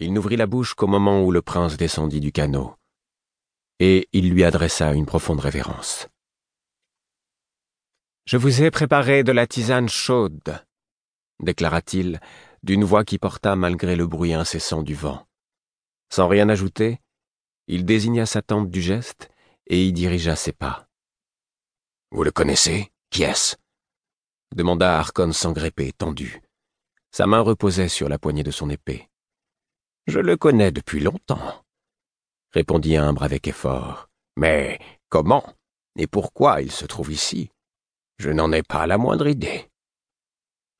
il n'ouvrit la bouche qu'au moment où le prince descendit du canot, et il lui adressa une profonde révérence. Je vous ai préparé de la tisane chaude, déclara-t-il, d'une voix qui porta malgré le bruit incessant du vent. Sans rien ajouter, il désigna sa tente du geste et y dirigea ses pas. Vous le connaissez? Qui est-ce? demanda Harkon sans grépper, tendu. Sa main reposait sur la poignée de son épée. Je le connais depuis longtemps, répondit Imbre avec effort. Mais comment et pourquoi il se trouve ici? Je n'en ai pas la moindre idée.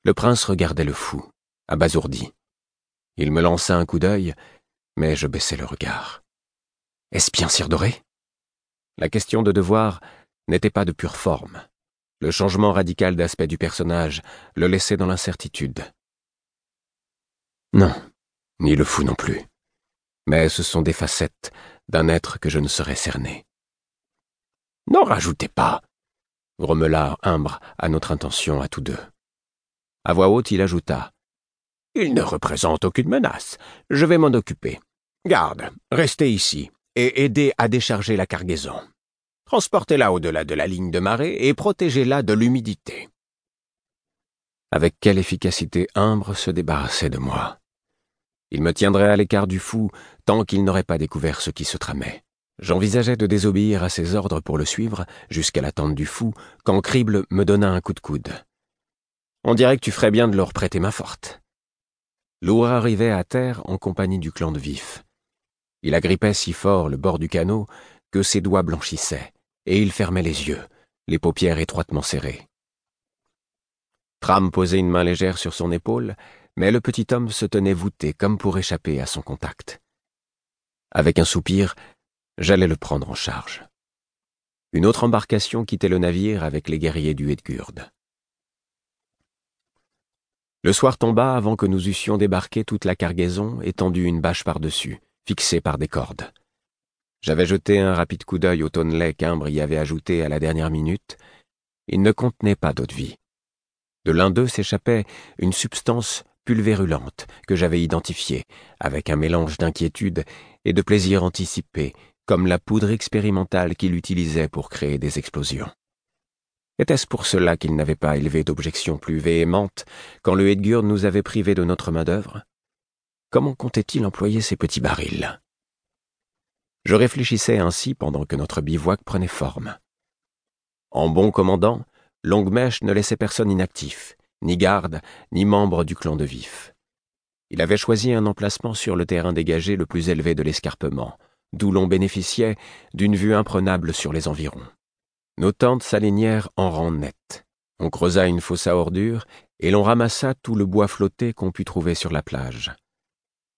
Le prince regardait le fou, abasourdi. Il me lança un coup d'œil, mais je baissai le regard. Est-ce bien Cire Doré? La question de devoir n'était pas de pure forme. Le changement radical d'aspect du personnage le laissait dans l'incertitude. Non, ni le fou non plus. Mais ce sont des facettes d'un être que je ne saurais cerner. N'en rajoutez pas, grommela Imbre à notre intention à tous deux. À voix haute, il ajouta. Il ne représente aucune menace. Je vais m'en occuper. Garde, restez ici et aidez à décharger la cargaison. Transportez-la au-delà de la ligne de marée et protégez-la de l'humidité. Avec quelle efficacité Imbre se débarrassait de moi. Il me tiendrait à l'écart du fou tant qu'il n'aurait pas découvert ce qui se tramait. J'envisageais de désobéir à ses ordres pour le suivre jusqu'à la tente du fou quand Crible me donna un coup de coude. On dirait que tu ferais bien de leur prêter main forte. Lourd arrivait à terre en compagnie du clan de Vif. Il agrippait si fort le bord du canot que ses doigts blanchissaient et il fermait les yeux, les paupières étroitement serrées. Tram posait une main légère sur son épaule, mais le petit homme se tenait voûté comme pour échapper à son contact. Avec un soupir, j'allais le prendre en charge. Une autre embarcation quittait le navire avec les guerriers du Hedgurd. Le soir tomba avant que nous eussions débarqué toute la cargaison étendue une bâche par-dessus, fixée par des cordes. J'avais jeté un rapide coup d'œil au tonnelet qu'Imbre y avait ajouté à la dernière minute. Il ne contenait pas d'eau de vie. De l'un d'eux s'échappait une substance pulvérulente que j'avais identifiée, avec un mélange d'inquiétude et de plaisir anticipé, comme la poudre expérimentale qu'il utilisait pour créer des explosions. Était-ce pour cela qu'il n'avait pas élevé d'objections plus véhémentes quand le Hedgurd nous avait privés de notre main-d'œuvre? Comment comptait-il employer ces petits barils? Je réfléchissais ainsi pendant que notre bivouac prenait forme. En bon commandant, Longue-Mèche ne laissait personne inactif, ni garde, ni membre du clan de Vif. Il avait choisi un emplacement sur le terrain dégagé le plus élevé de l'escarpement, d'où l'on bénéficiait d'une vue imprenable sur les environs. Nos tentes s'alignèrent en rang net. On creusa une fosse à ordures et l'on ramassa tout le bois flotté qu'on put trouver sur la plage.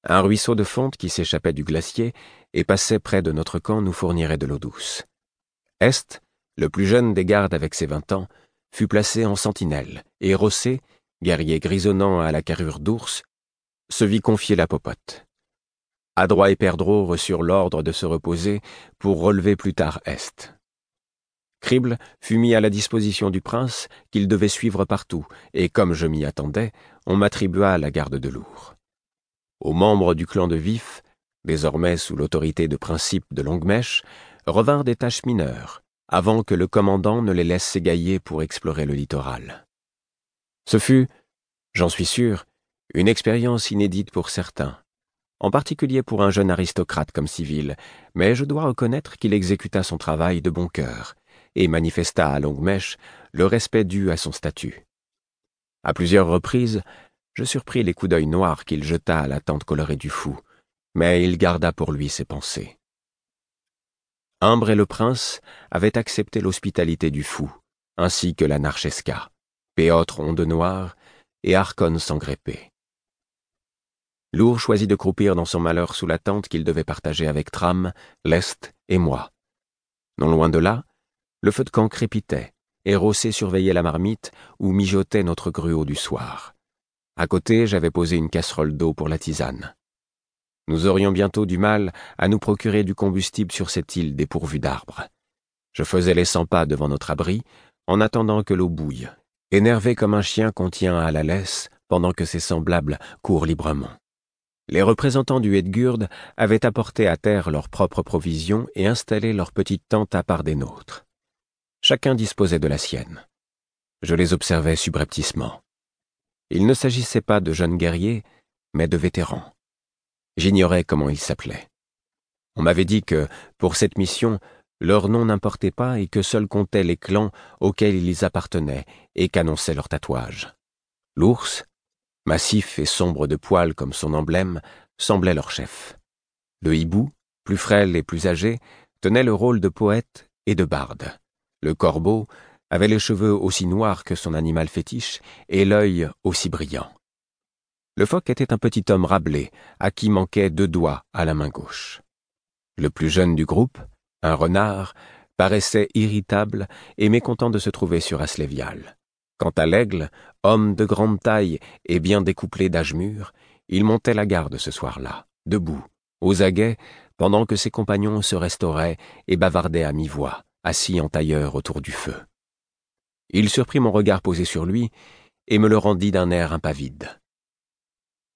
Un ruisseau de fonte qui s'échappait du glacier et passait près de notre camp nous fournirait de l'eau douce. Est, le plus jeune des gardes avec ses vingt ans, fut placé en sentinelle, et Rossé, guerrier grisonnant à la carrure d'ours, se vit confier la popote. Adroit et Perdreau reçurent l'ordre de se reposer pour relever plus tard Est. Crible fut mis à la disposition du prince qu'il devait suivre partout, et comme je m'y attendais, on m'attribua la garde de lourd aux membres du clan de Vif, désormais sous l'autorité de principe de Longue-Mèche, revinrent des tâches mineures, avant que le commandant ne les laisse s'égailler pour explorer le littoral. Ce fut, j'en suis sûr, une expérience inédite pour certains, en particulier pour un jeune aristocrate comme civil, mais je dois reconnaître qu'il exécuta son travail de bon cœur et manifesta à Longue-Mèche le respect dû à son statut. À plusieurs reprises, je surpris les coups d'œil noirs qu'il jeta à la tente colorée du fou, mais il garda pour lui ses pensées. Imbre et le prince avaient accepté l'hospitalité du fou, ainsi que la Narchesca, Péotre onde noire et Arcon sans grépper. Lourd choisit de croupir dans son malheur sous la tente qu'il devait partager avec Tram, Lest et moi. Non loin de là, le feu de camp crépitait, et Rossé surveillait la marmite où mijotait notre gruau du soir. À côté, j'avais posé une casserole d'eau pour la tisane. Nous aurions bientôt du mal à nous procurer du combustible sur cette île dépourvue d'arbres. Je faisais les cent pas devant notre abri, en attendant que l'eau bouille, énervé comme un chien qu'on tient à la laisse pendant que ses semblables courent librement. Les représentants du Hedgurd avaient apporté à terre leurs propres provisions et installé leur petite tente à part des nôtres. Chacun disposait de la sienne. Je les observais subrepticement. Il ne s'agissait pas de jeunes guerriers, mais de vétérans. J'ignorais comment ils s'appelaient. On m'avait dit que, pour cette mission, leur nom n'importait pas et que seuls comptaient les clans auxquels ils appartenaient et qu'annonçaient leurs tatouages. L'ours, massif et sombre de poils comme son emblème, semblait leur chef. Le hibou, plus frêle et plus âgé, tenait le rôle de poète et de barde. Le corbeau avait les cheveux aussi noirs que son animal fétiche et l'œil aussi brillant. Le phoque était un petit homme rablé, à qui manquaient deux doigts à la main gauche. Le plus jeune du groupe, un renard, paraissait irritable et mécontent de se trouver sur Aslévial. Quant à l'aigle, homme de grande taille et bien découplé d'âge mûr, il montait la garde ce soir-là, debout, aux aguets, pendant que ses compagnons se restauraient et bavardaient à mi-voix, assis en tailleur autour du feu. Il surprit mon regard posé sur lui et me le rendit d'un air impavide.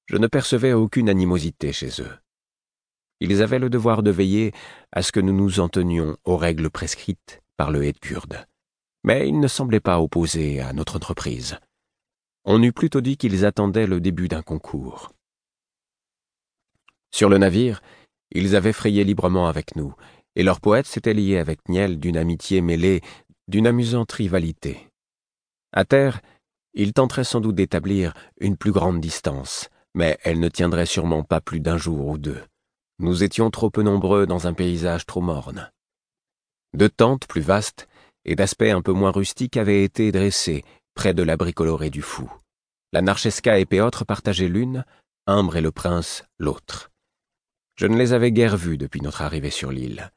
Je ne percevais aucune animosité chez eux. Ils avaient le devoir de veiller à ce que nous nous en tenions aux règles prescrites par le Hed kurde. Mais ils ne semblaient pas opposés à notre entreprise. On eût plutôt dit qu'ils attendaient le début d'un concours. Sur le navire, ils avaient frayé librement avec nous, et leur poète s'était lié avec Niel d'une amitié mêlée d'une amusante rivalité. À terre, ils tenteraient sans doute d'établir une plus grande distance, mais elle ne tiendrait sûrement pas plus d'un jour ou deux. Nous étions trop peu nombreux dans un paysage trop morne. Deux tentes plus vastes et d'aspect un peu moins rustique avaient été dressées près de l'abri coloré du fou. La Narchesca et Péotre partageaient l'une, Imbre et le prince l'autre. Je ne les avais guère vus depuis notre arrivée sur l'île.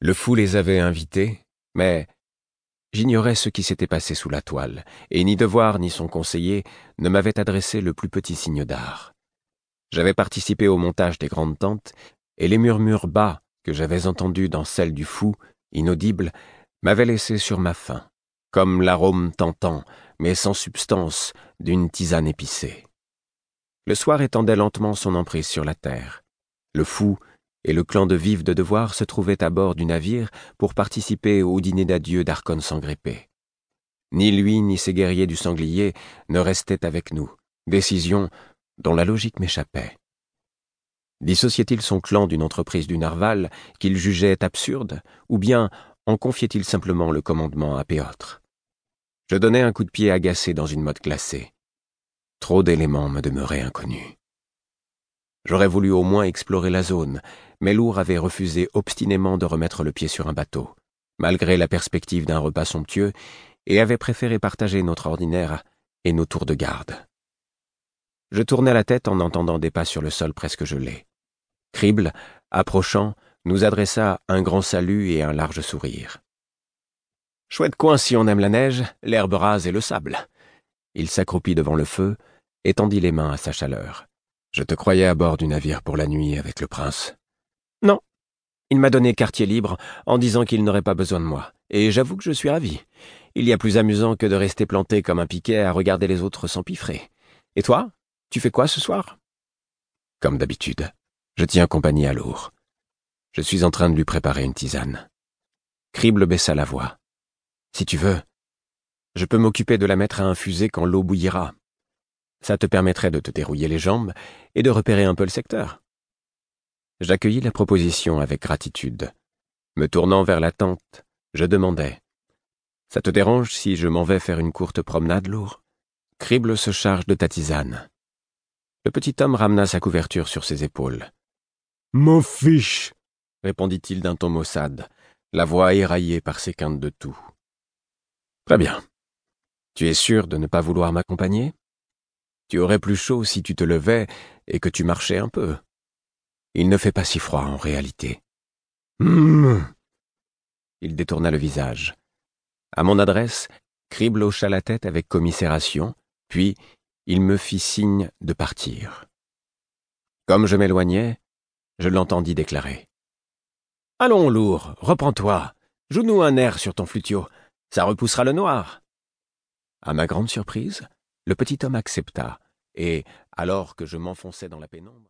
Le fou les avait invités, mais j'ignorais ce qui s'était passé sous la toile, et ni Devoir ni son conseiller ne m'avaient adressé le plus petit signe d'art. J'avais participé au montage des grandes tentes, et les murmures bas que j'avais entendus dans celle du fou, inaudibles, m'avaient laissé sur ma faim, comme l'arôme tentant, mais sans substance, d'une tisane épicée. Le soir étendait lentement son emprise sur la terre. Le fou et le clan de Vive de Devoir se trouvaient à bord du navire pour participer au dîner d'adieu d'Arcon Sangrépé. Ni lui ni ses guerriers du sanglier ne restaient avec nous, décision dont la logique m'échappait. Dissociait-il son clan d'une entreprise du Narval qu'il jugeait absurde, ou bien en confiait-il simplement le commandement à Péotre? Je donnai un coup de pied agacé dans une motte glacée. Trop d'éléments me demeuraient inconnus. J'aurais voulu au moins explorer la zone, mais Lourd avait refusé obstinément de remettre le pied sur un bateau, malgré la perspective d'un repas somptueux, et avait préféré partager notre ordinaire et nos tours de garde. Je tournai la tête en entendant des pas sur le sol presque gelé. Crible, approchant, nous adressa un grand salut et un large sourire. Chouette coin si on aime la neige, l'herbe rase et le sable. Il s'accroupit devant le feu, étendit les mains à sa chaleur. Je te croyais à bord du navire pour la nuit avec le prince. Non. Il m'a donné quartier libre en disant qu'il n'aurait pas besoin de moi, et j'avoue que je suis ravi. Il y a plus amusant que de rester planté comme un piquet à regarder les autres s'empiffrer. Et toi tu fais quoi ce soir? Comme d'habitude, je tiens compagnie à Lourd. Je suis en train de lui préparer une tisane. Crible baissa la voix. Si tu veux, je peux m'occuper de la mettre à infuser quand l'eau bouillira. Ça te permettrait de te dérouiller les jambes et de repérer un peu le secteur. J'accueillis la proposition avec gratitude. Me tournant vers la tente, je demandai. Ça te dérange si je m'en vais faire une courte promenade, Lourd? Crible se charge de ta tisane. Le petit homme ramena sa couverture sur ses épaules. M'en fiche répondit-il d'un ton maussade, la voix éraillée par ses quintes de tout. Très bien. Tu es sûr de ne pas vouloir m'accompagner? Tu aurais plus chaud si tu te levais et que tu marchais un peu. Il ne fait pas si froid en réalité. Hum. Il détourna le visage. À mon adresse, Crible hocha la tête avec commisération, puis il me fit signe de partir. Comme je m'éloignais, je l'entendis déclarer. Allons, lourd, reprends-toi. Joue-nous un air sur ton flutio. Ça repoussera le noir. À ma grande surprise, le petit homme accepta, et, alors que je m'enfonçais dans la pénombre,